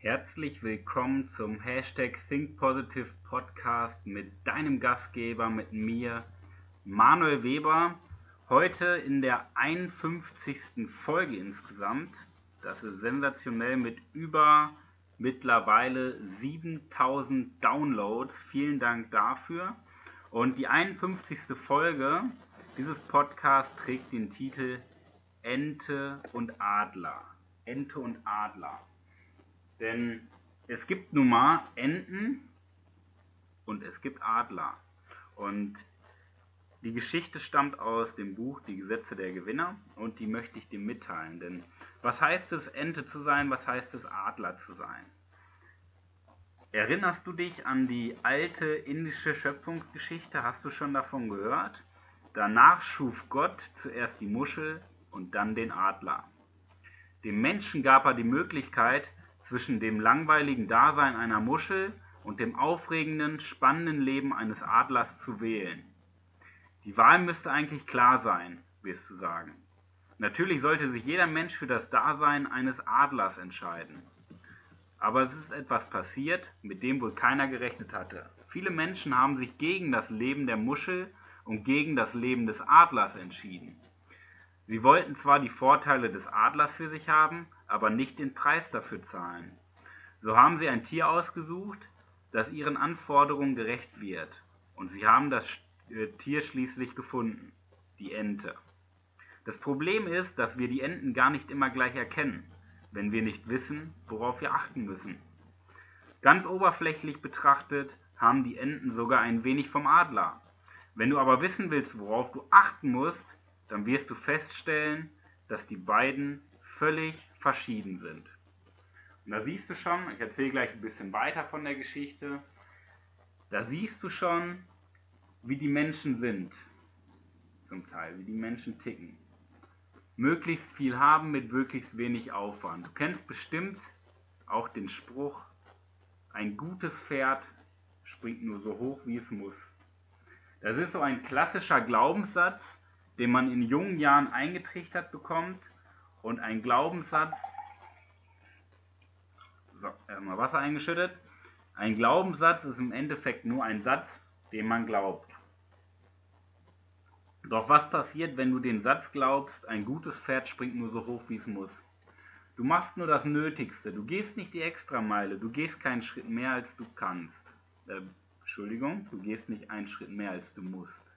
Herzlich willkommen zum Hashtag Think Positive Podcast mit deinem Gastgeber, mit mir, Manuel Weber. Heute in der 51. Folge insgesamt. Das ist sensationell mit über mittlerweile 7000 Downloads. Vielen Dank dafür. Und die 51. Folge dieses Podcasts trägt den Titel Ente und Adler. Ente und Adler. Denn es gibt nun mal Enten und es gibt Adler. Und die Geschichte stammt aus dem Buch Die Gesetze der Gewinner und die möchte ich dir mitteilen. Denn was heißt es, Ente zu sein? Was heißt es, Adler zu sein? Erinnerst du dich an die alte indische Schöpfungsgeschichte? Hast du schon davon gehört? Danach schuf Gott zuerst die Muschel und dann den Adler. Dem Menschen gab er die Möglichkeit, zwischen dem langweiligen Dasein einer Muschel und dem aufregenden, spannenden Leben eines Adlers zu wählen. Die Wahl müsste eigentlich klar sein, wirst du sagen. Natürlich sollte sich jeder Mensch für das Dasein eines Adlers entscheiden. Aber es ist etwas passiert, mit dem wohl keiner gerechnet hatte. Viele Menschen haben sich gegen das Leben der Muschel und gegen das Leben des Adlers entschieden. Sie wollten zwar die Vorteile des Adlers für sich haben, aber nicht den Preis dafür zahlen. So haben sie ein Tier ausgesucht, das ihren Anforderungen gerecht wird, und sie haben das äh, Tier schließlich gefunden, die Ente. Das Problem ist, dass wir die Enten gar nicht immer gleich erkennen, wenn wir nicht wissen, worauf wir achten müssen. Ganz oberflächlich betrachtet haben die Enten sogar ein wenig vom Adler. Wenn du aber wissen willst, worauf du achten musst, dann wirst du feststellen, dass die beiden völlig verschieden sind. Und da siehst du schon, ich erzähle gleich ein bisschen weiter von der Geschichte, da siehst du schon, wie die Menschen sind, zum Teil, wie die Menschen ticken. Möglichst viel haben mit möglichst wenig Aufwand. Du kennst bestimmt auch den Spruch, ein gutes Pferd springt nur so hoch, wie es muss. Das ist so ein klassischer Glaubenssatz, den man in jungen Jahren eingetrichtert bekommt und ein Glaubenssatz, so, erstmal Wasser eingeschüttet, ein Glaubenssatz ist im Endeffekt nur ein Satz, den man glaubt. Doch was passiert, wenn du den Satz glaubst, ein gutes Pferd springt nur so hoch, wie es muss? Du machst nur das Nötigste, du gehst nicht die Extrameile, du gehst keinen Schritt mehr, als du kannst. Äh, Entschuldigung, du gehst nicht einen Schritt mehr, als du musst.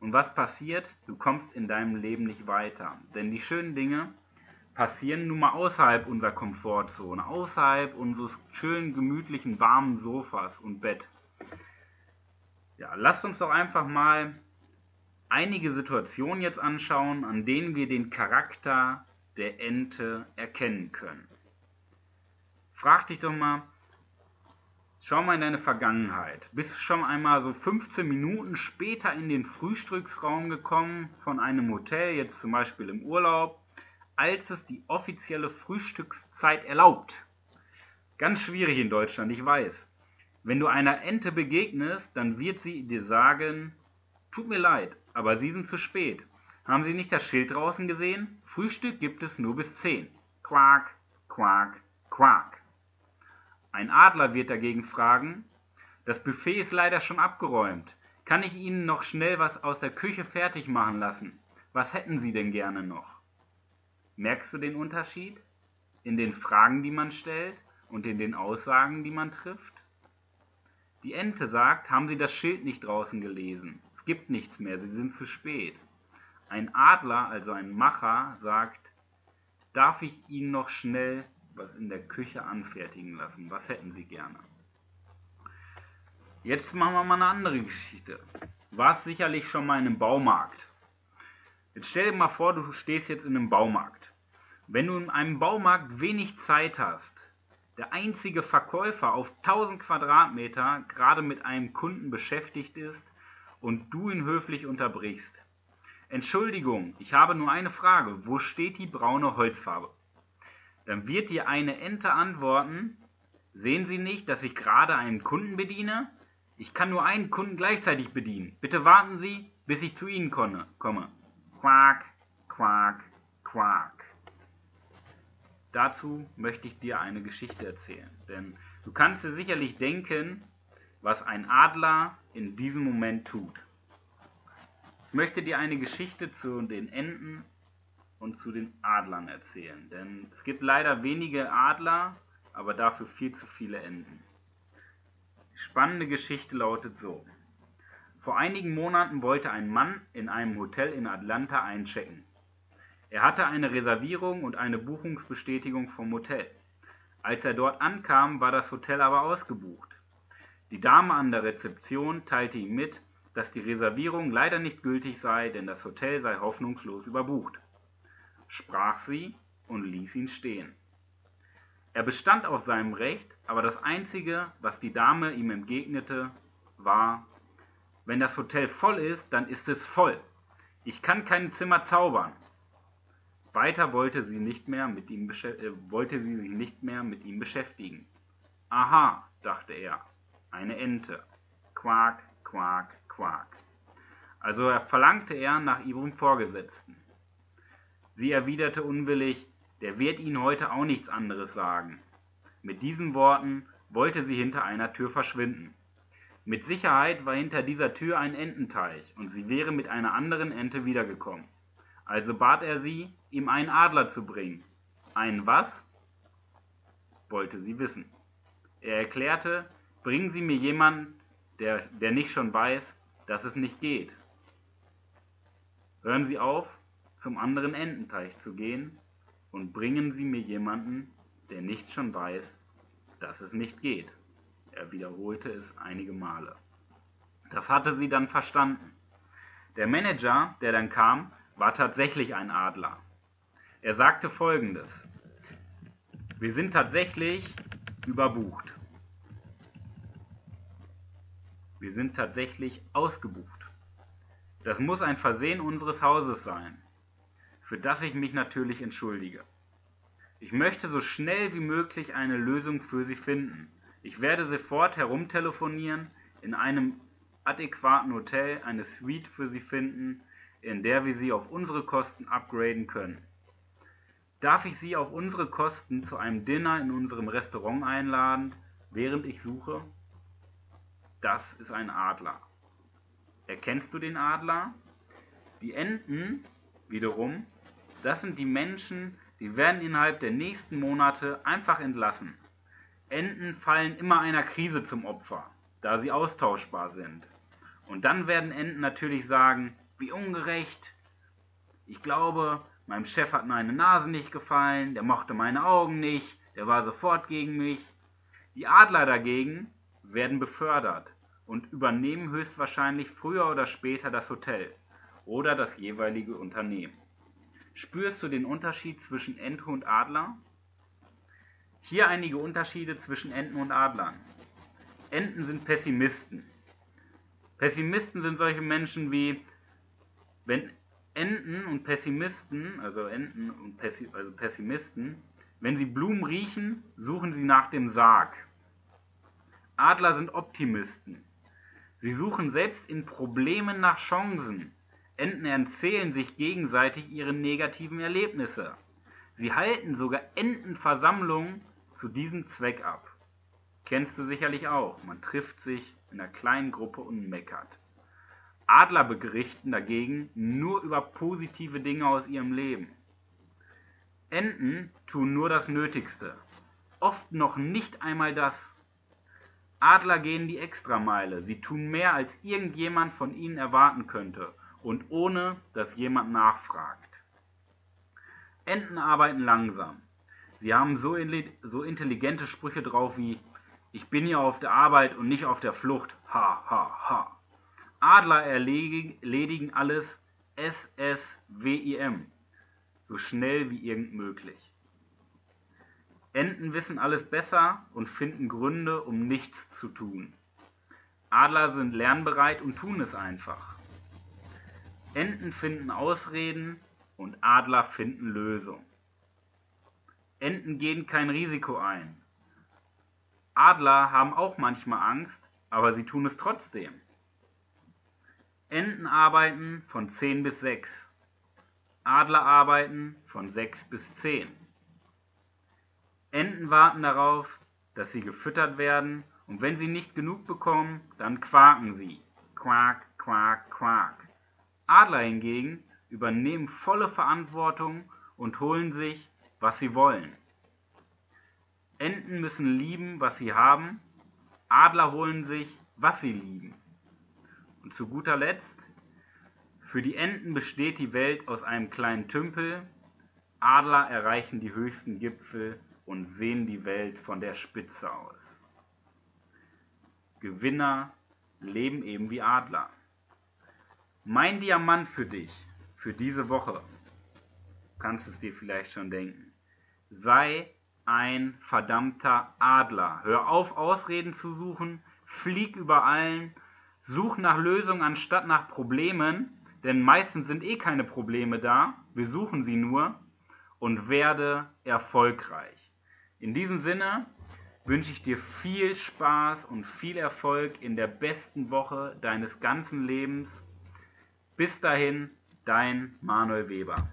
Und was passiert? Du kommst in deinem Leben nicht weiter. Denn die schönen Dinge passieren nun mal außerhalb unserer Komfortzone, außerhalb unseres schönen, gemütlichen, warmen Sofas und Bett. Ja, lasst uns doch einfach mal einige Situationen jetzt anschauen, an denen wir den Charakter der Ente erkennen können. Frag dich doch mal, Schau mal in deine Vergangenheit. Bist du schon einmal so 15 Minuten später in den Frühstücksraum gekommen von einem Hotel, jetzt zum Beispiel im Urlaub, als es die offizielle Frühstückszeit erlaubt? Ganz schwierig in Deutschland, ich weiß. Wenn du einer Ente begegnest, dann wird sie dir sagen, tut mir leid, aber Sie sind zu spät. Haben Sie nicht das Schild draußen gesehen? Frühstück gibt es nur bis 10. Quak, quak, quak. Ein Adler wird dagegen fragen, das Buffet ist leider schon abgeräumt. Kann ich Ihnen noch schnell was aus der Küche fertig machen lassen? Was hätten Sie denn gerne noch? Merkst du den Unterschied in den Fragen, die man stellt und in den Aussagen, die man trifft? Die Ente sagt, haben Sie das Schild nicht draußen gelesen? Es gibt nichts mehr, Sie sind zu spät. Ein Adler, also ein Macher, sagt, darf ich Ihnen noch schnell was in der Küche anfertigen lassen. Was hätten Sie gerne? Jetzt machen wir mal eine andere Geschichte. Warst sicherlich schon mal in einem Baumarkt. Jetzt stell dir mal vor, du stehst jetzt in einem Baumarkt. Wenn du in einem Baumarkt wenig Zeit hast, der einzige Verkäufer auf 1000 Quadratmeter gerade mit einem Kunden beschäftigt ist und du ihn höflich unterbrichst. Entschuldigung, ich habe nur eine Frage. Wo steht die braune Holzfarbe? Dann wird dir eine Ente antworten, sehen Sie nicht, dass ich gerade einen Kunden bediene? Ich kann nur einen Kunden gleichzeitig bedienen. Bitte warten Sie, bis ich zu Ihnen komme. Quack, quack, quack. dazu möchte ich dir eine Geschichte erzählen. Denn du kannst dir sicherlich denken, was ein Adler in diesem Moment tut. Ich möchte dir eine Geschichte zu den Enten und zu den Adlern erzählen. Denn es gibt leider wenige Adler, aber dafür viel zu viele Enten. Die spannende Geschichte lautet so. Vor einigen Monaten wollte ein Mann in einem Hotel in Atlanta einchecken. Er hatte eine Reservierung und eine Buchungsbestätigung vom Hotel. Als er dort ankam, war das Hotel aber ausgebucht. Die Dame an der Rezeption teilte ihm mit, dass die Reservierung leider nicht gültig sei, denn das Hotel sei hoffnungslos überbucht. Sprach sie und ließ ihn stehen. Er bestand auf seinem Recht, aber das Einzige, was die Dame ihm entgegnete, war, wenn das Hotel voll ist, dann ist es voll. Ich kann kein Zimmer zaubern. Weiter wollte sie, nicht mehr mit ihm äh, wollte sie sich nicht mehr mit ihm beschäftigen. Aha, dachte er, eine Ente. Quak, quak, quak. Also verlangte er nach ihrem Vorgesetzten. Sie erwiderte unwillig, der wird Ihnen heute auch nichts anderes sagen. Mit diesen Worten wollte sie hinter einer Tür verschwinden. Mit Sicherheit war hinter dieser Tür ein Ententeich und sie wäre mit einer anderen Ente wiedergekommen. Also bat er sie, ihm einen Adler zu bringen. Einen was? wollte sie wissen. Er erklärte, bringen Sie mir jemanden, der, der nicht schon weiß, dass es nicht geht. Hören Sie auf, zum anderen Ententeich zu gehen und bringen Sie mir jemanden, der nicht schon weiß, dass es nicht geht. Er wiederholte es einige Male. Das hatte sie dann verstanden. Der Manager, der dann kam, war tatsächlich ein Adler. Er sagte folgendes. Wir sind tatsächlich überbucht. Wir sind tatsächlich ausgebucht. Das muss ein Versehen unseres Hauses sein, für das ich mich natürlich entschuldige. Ich möchte so schnell wie möglich eine Lösung für Sie finden. Ich werde sofort herumtelefonieren, in einem adäquaten Hotel eine Suite für Sie finden, in der wir Sie auf unsere Kosten upgraden können. Darf ich Sie auf unsere Kosten zu einem Dinner in unserem Restaurant einladen, während ich suche? Das ist ein Adler. Erkennst du den Adler? Die Enten wiederum, das sind die Menschen, die werden innerhalb der nächsten Monate einfach entlassen. Enten fallen immer einer Krise zum Opfer, da sie austauschbar sind. Und dann werden Enten natürlich sagen, wie ungerecht. Ich glaube, meinem Chef hat meine Nase nicht gefallen, der mochte meine Augen nicht, der war sofort gegen mich. Die Adler dagegen werden befördert und übernehmen höchstwahrscheinlich früher oder später das Hotel oder das jeweilige Unternehmen. Spürst du den Unterschied zwischen Ente und Adler? Hier einige Unterschiede zwischen Enten und Adlern. Enten sind Pessimisten. Pessimisten sind solche Menschen wie, wenn Enten und Pessimisten, also Enten und Pessi also Pessimisten, wenn sie Blumen riechen, suchen sie nach dem Sarg. Adler sind Optimisten. Sie suchen selbst in Problemen nach Chancen. Enten erzählen sich gegenseitig ihre negativen Erlebnisse. Sie halten sogar Entenversammlungen zu diesem Zweck ab. Kennst du sicherlich auch. Man trifft sich in einer kleinen Gruppe und meckert. Adler berichten dagegen nur über positive Dinge aus ihrem Leben. Enten tun nur das Nötigste, oft noch nicht einmal das. Adler gehen die Extrameile, sie tun mehr, als irgendjemand von ihnen erwarten könnte und ohne dass jemand nachfragt. Enten arbeiten langsam. Sie haben so, so intelligente Sprüche drauf wie Ich bin hier auf der Arbeit und nicht auf der Flucht. Ha, ha, ha. Adler erledigen alles SSWIM, so schnell wie irgend möglich. Enten wissen alles besser und finden Gründe, um nichts zu tun. Adler sind lernbereit und tun es einfach. Enten finden Ausreden und Adler finden Lösungen. Enten gehen kein Risiko ein. Adler haben auch manchmal Angst, aber sie tun es trotzdem. Enten arbeiten von 10 bis 6. Adler arbeiten von 6 bis 10. Enten warten darauf, dass sie gefüttert werden, und wenn sie nicht genug bekommen, dann quaken sie. Quak, quak, quak. Adler hingegen übernehmen volle Verantwortung und holen sich, was sie wollen. Enten müssen lieben, was sie haben, Adler holen sich, was sie lieben. Und zu guter Letzt, für die Enten besteht die Welt aus einem kleinen Tümpel, Adler erreichen die höchsten Gipfel und sehen die Welt von der Spitze aus. Gewinner leben eben wie Adler. Mein Diamant für dich, für diese Woche, kannst es dir vielleicht schon denken. Sei ein verdammter Adler. Hör auf, Ausreden zu suchen, flieg über allen, such nach Lösungen anstatt nach Problemen, denn meistens sind eh keine Probleme da, wir suchen sie nur und werde erfolgreich. In diesem Sinne wünsche ich dir viel Spaß und viel Erfolg in der besten Woche deines ganzen Lebens. Bis dahin, dein Manuel Weber.